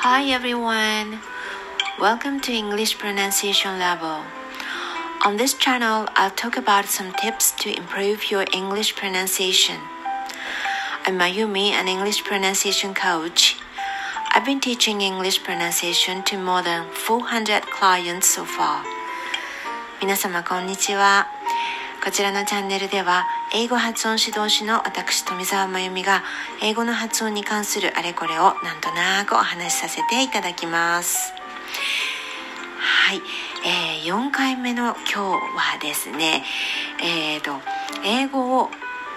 Hi everyone! Welcome to English Pronunciation Level. On this channel, I'll talk about some tips to improve your English pronunciation. I'm Mayumi, an English pronunciation coach. I've been teaching English pronunciation to more than 400 clients so far. 皆様こんにちは。 こちらのチャンネルでは英語発音指導士の私富澤真由美が英語の発音に関するあれこれをなんとなくお話しさせていただきます。はい、えー、4回目の今日はですねえーと英語を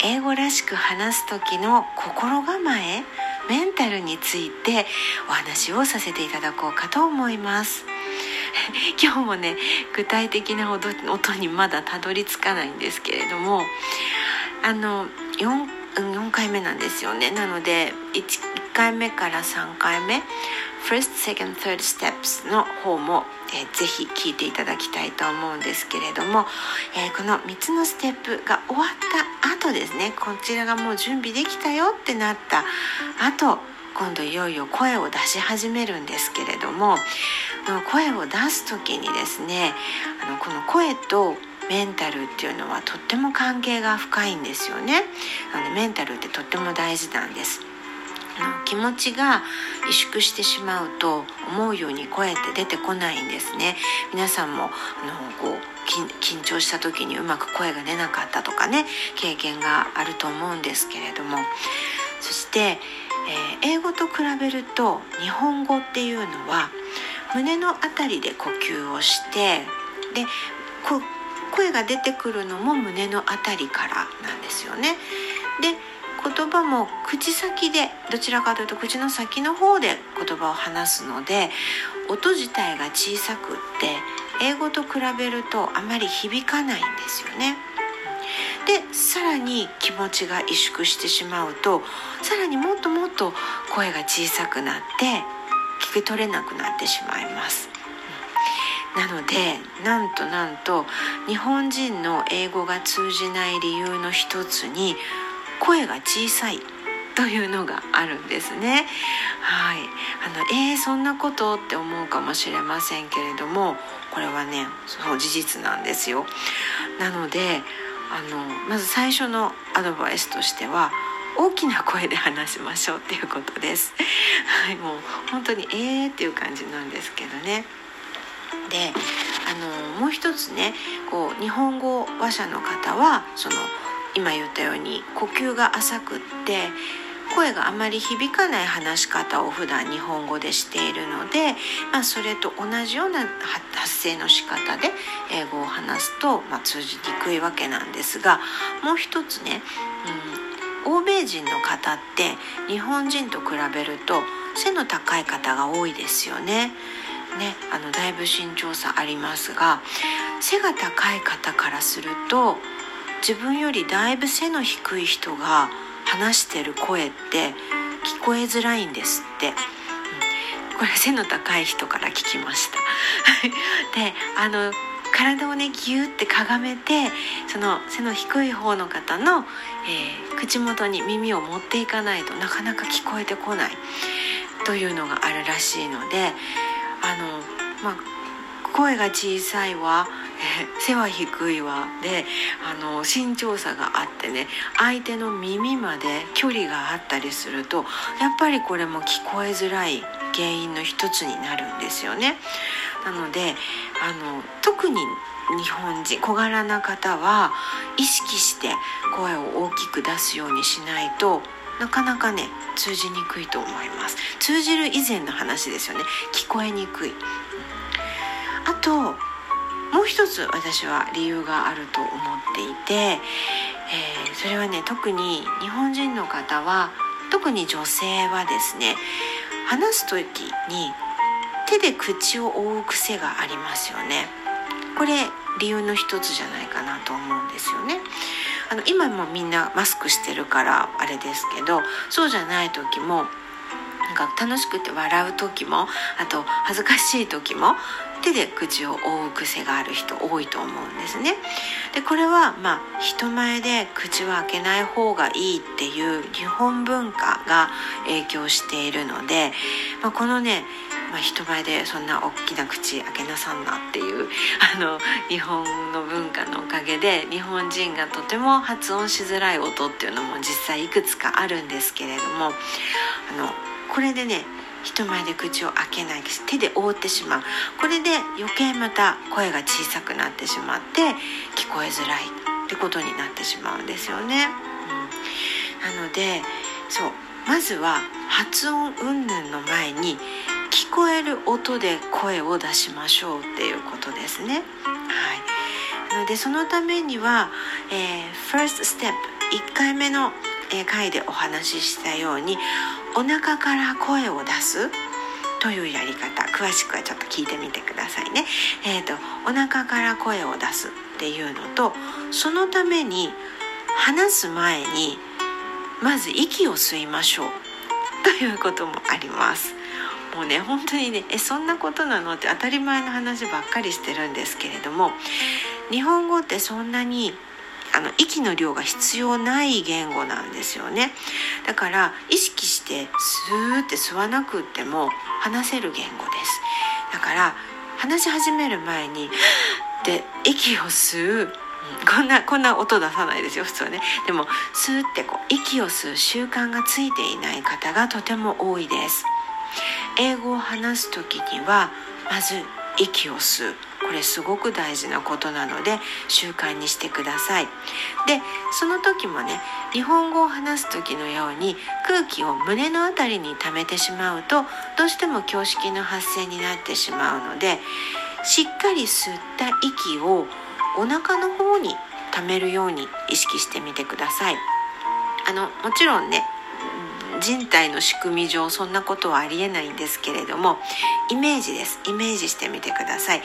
英語らしく話す時の心構えメンタルについてお話をさせていただこうかと思います。今日もね具体的な音にまだたどり着かないんですけれどもあの 4, 4回目なんですよね。なので 1, 1回目から3回目 First, Second, Third Steps の方も、えー、ぜひ聞いていただきたいと思うんですけれども、えー、この3つのステップが終わった後ですね。こちらがもう準備できたよってなった後今度いよいよ声を出し始めるんですけれども声を出す時にですねあのこの声とメンタルっていうのはとっても関係が深いんですよね。なのメンタルってとっても大事なんです。気持ちが萎縮してしまうと思うように声って出てこないんですね皆さんもあのこう緊張した時にうまく声が出なかったとかね経験があると思うんですけれどもそして、えー、英語と比べると日本語っていうのは胸の辺りで呼吸をしてで声が出てくるのも胸の辺りからなんですよね。で言葉も口先でどちらかというと口の先の方で言葉を話すので音自体が小さくって英語と比べるとあまり響かないんですよね。でさらに気持ちが萎縮してしまうとさらにもっともっと声が小さくなってき取れなくなってしまいます。なのでなんとなんと日本人の英語が通じない理由の一つに声が小さいというのがあるんですね。はい、あのえー、そんなことって思うかもしれませんけれどもこれはねその事実なんですよ。なのであのまず最初のアドバイスとしては大きな声で話しましょうっていうことです。はい、もう本当にえーっていう感じなんですけどね。で、あのもう一つね、こう日本語話者の方はその今言ったように呼吸が浅くって声があまり響かない話し方を普段日本語でしているので、まあ、それと同じような発声の仕方で英語を話すと、まあ、通じにくいわけなんですがもう一つね、うん、欧米人の方って日本人と比べると背の高い方が多いですよね。ね、あのだいぶ身長差ありますが背が高い方からすると自分よりだいぶ背の低い人が話してる声って聞こえづらいんですって、うん、これ背の高い人から聞きました。であの体をねギューってかがめてその背の低い方の方の、えー、口元に耳を持っていかないとなかなか聞こえてこないというのがあるらしいのであの、まあ、声が小さいわ背は低いわであの身長差があってね相手の耳まで距離があったりするとやっぱりこれも聞こえづらい原因の一つになるんですよね。なのであの特に日本人小柄な方は意識して声を大きく出すようにしないとなかなかね通じにくいと思います。通じる以前の話ですよね。聞こえにくい。あともう一つ私は理由があると思っていて、えー、それはね特に日本人の方は特に女性はですね話す時に手で口を覆う癖がありますよね。これ理由の一つじゃないかなと思うんですよね。あの今もみんなマスクしてるからあれですけどそうじゃない時もなんか楽しくて笑う時もあと恥ずかしい時も手で口を覆う癖がある人多いと思うんですね。でこれはまあ人前で口を開けない方がいいっていう日本文化が影響しているので、まあ、このねまあ、人前でそんな大きな口開けなさんなっていう あの日本の文化のおかげで日本人がとても発音しづらい音っていうのも実際いくつかあるんですけれどもあのこれでね人前で口を開けないです手で覆ってしまうこれで余計また声が小さくなってしまって聞こえづらいってことになってしまうんですよね。うん、なのでそうまずは発音云々の前に聞こえる音で声を出しましょうっていうことですね。はい、なのでそのためには、えー、first step 1回目の回でお話ししたようにお腹から声を出す？というやり方詳しくはちょっと聞いてみてくださいね。えーと、お腹から声を出すっていうのとそのために話す前にまず息を吸いましょうということもあります。もうね本当にねえそんなことなのって当たり前の話ばっかりしてるんですけれども日本語ってそんなにあの息の量が必要ない言語なんですよね。だから意識してスーって吸わなくっても話せる言語です。だから話し始める前にで息を吸う。こんなこんな音出さないですよ普通はね。でもスーってこう息を吸う習慣がついていない方がとても多いです。英語を話す時にはまず息を吸う。これすごく大事なことなので習慣にしてください。でその時もね日本語を話す時のように空気を胸の辺りに溜めてしまうとどうしても胸式の発声になってしまうのでしっかり吸った息をお腹の方に溜めるように意識してみてください。あのもちろんね人体の仕組み上そんなことはありえないんですけれどもイメージです。イメージしてみてください。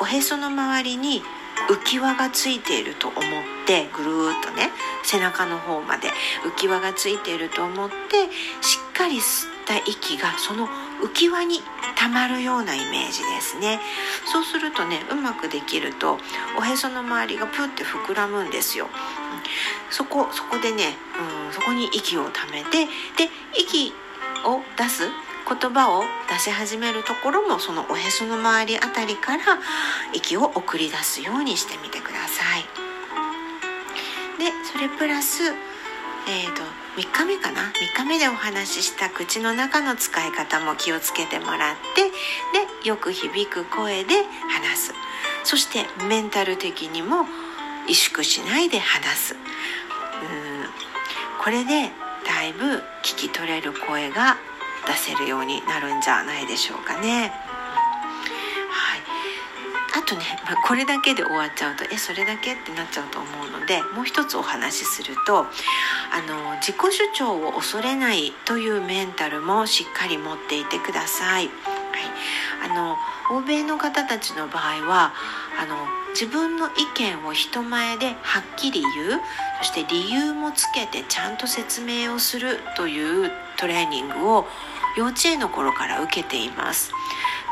おへその周りに浮き輪がついていると思ってぐるーっとね背中の方まで浮き輪がついていると思ってしっかり吸た息がその浮き輪にたまるようなイメージですねそうするとねうまくできるとおへその周りがプって膨らむんですよ、そこそこでね、うん、そこに息をためてで息を出す言葉を出し始めるところもそのおへその周りあたりから息を送り出すようにしてみてください。でそれプラス、えーと、3日目かな？3日目でお話しした口の中の使い方も気をつけてもらってでよく響く声で話す。そしてメンタル的にも萎縮しないで話す。うん。これでだいぶ聞き取れる声が出せるようになるんじゃないでしょうかね。あとね、まあ、これだけで終わっちゃうとえそれだけってなっちゃうと思うのでもう一つお話しするとあの自己主張を恐れないというメンタルもしっかり持っていてください。はい、あの欧米の方たちの場合はあの自分の意見を人前ではっきり言うそして理由もつけてちゃんと説明をするというトレーニングを幼稚園の頃から受けています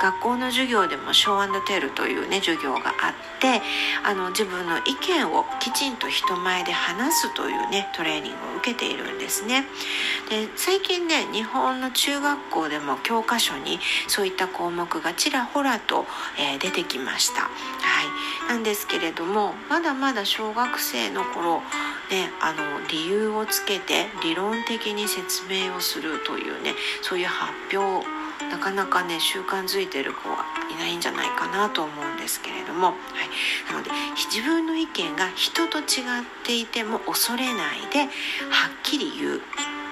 学校の授業でもショーテルというね授業があってあの自分の意見をきちんと人前で話すというねトレーニングを受けているんですね。で最近ね日本の中学校でも教科書にそういった項目がちらほらと、えー、出てきました。はい。なんですけれどもまだまだ小学生の頃ね、あの理由をつけて理論的に説明をするというねそういう発表なかなかね習慣づいてる子はいないんじゃないかなと思うんですけれども、はい、なので自分の意見が人と違っていても恐れないではっきり言うっ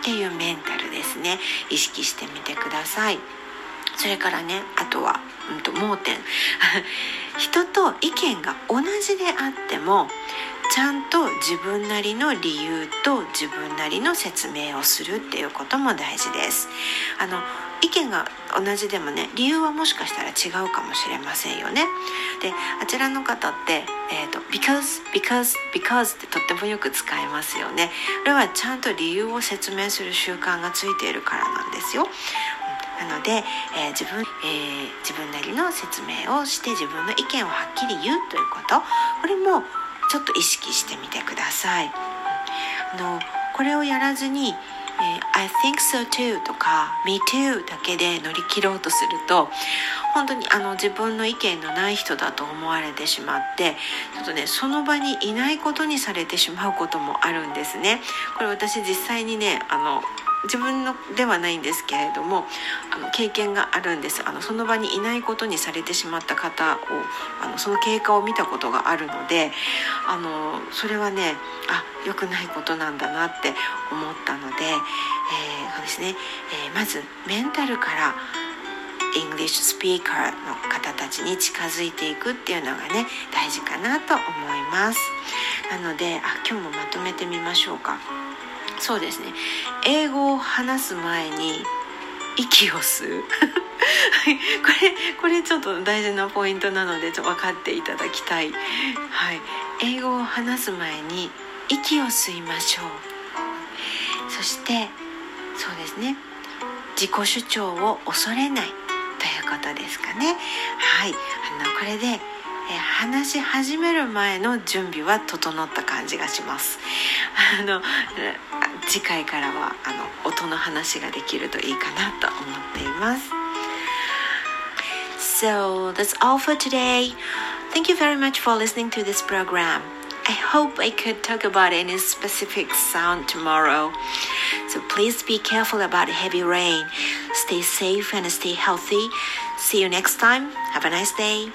ていうメンタルですね意識してみてください。それからねあとは、うんと、盲点 人と意見が同じであってもちゃんと自分なりの理由と自分なりの説明をするっていうことも大事です。あの意見が同じでもね理由はもしかしたら違うかもしれませんよね。であちらの方って、えーと「because because because」ってとってもよく使いますよね。これはちゃんと理由を説明する習慣がついているからなんですよ。なので、えー、自分、えー、自分なりの説明をして自分の意見をはっきり言うということこれもちょっと意識してみてください。あのこれをやらずにえ、I think so too とか Me too だけで乗り切ろうとすると本当にあの自分の意見のない人だと思われてしまってちょっとねその場にいないことにされてしまうこともあるんですね。これ私実際にねあの自分のではないんですけれどもあの経験があるんです。あのその場にいないことにされてしまった方をあのその経過を見たことがあるのであのそれはねあ良くないことなんだなって思ったので、えー、そうですね、えー、まずメンタルから English speaker の方たちに近づいていくっていうのがね大事かなと思います。なのであ今日もまとめてみましょうか。そうですね。英語を話す前に息を吸う。これこれちょっと大事なポイントなのでちょっと分かっていただきたい、はい、英語を話す前に息を吸いましょう。そしてそうですね。自己主張を恐れないということですかね。はい。あのこれで話し始める前の準備は整った感じがしますあの次回からはあの音の話ができるといいかなと思っています So that's all for today. Thank you very much for listening to this program. I hope I could talk about any specific sound tomorrow. So please be careful about heavy rain. Stay safe and stay healthy. See you next time. Have a nice day.